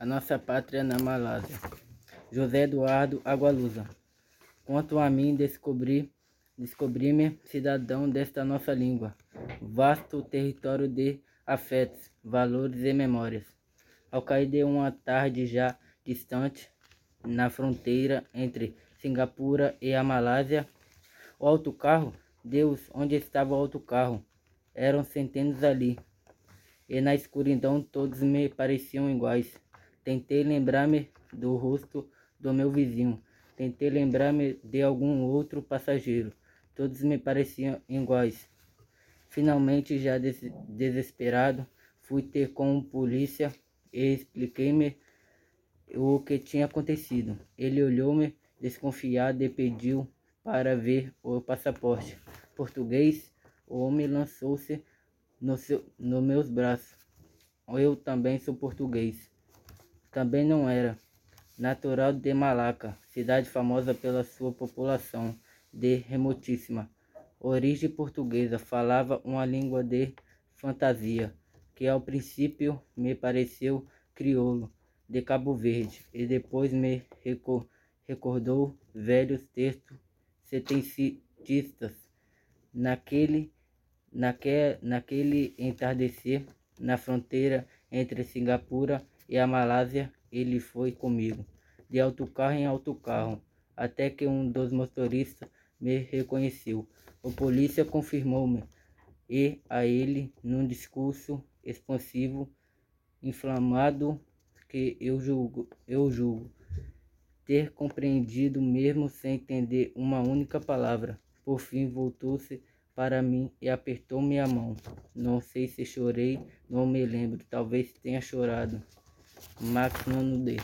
A nossa pátria na Malásia. José Eduardo Agualusa. Quanto a mim, descobri, descobri-me cidadão desta nossa língua, vasto território de afetos, valores e memórias. Ao cair de uma tarde já distante, na fronteira entre Singapura e a Malásia, o autocarro, Deus, onde estava o autocarro? Eram centenas ali, e na escuridão todos me pareciam iguais. Tentei lembrar-me do rosto do meu vizinho, tentei lembrar-me de algum outro passageiro. Todos me pareciam iguais. Finalmente, já des desesperado, fui ter com o polícia e expliquei-me o que tinha acontecido. Ele olhou-me desconfiado e pediu para ver o passaporte português. O homem lançou-se no nos meus braços. Eu também sou português. Também não era. Natural de Malaca, cidade famosa pela sua população de remotíssima origem portuguesa, falava uma língua de fantasia, que ao princípio me pareceu crioulo de Cabo Verde e depois me recordou velhos textos setencistas naquele Naque, naquele entardecer, na fronteira entre Singapura e a Malásia, ele foi comigo, de autocarro em autocarro, até que um dos motoristas me reconheceu. O polícia confirmou-me e a ele, num discurso expansivo, inflamado, que eu julgo, eu julgo ter compreendido mesmo sem entender uma única palavra. Por fim voltou-se para mim e apertou minha mão. Não sei se chorei, não me lembro. Talvez tenha chorado. Max Nono D.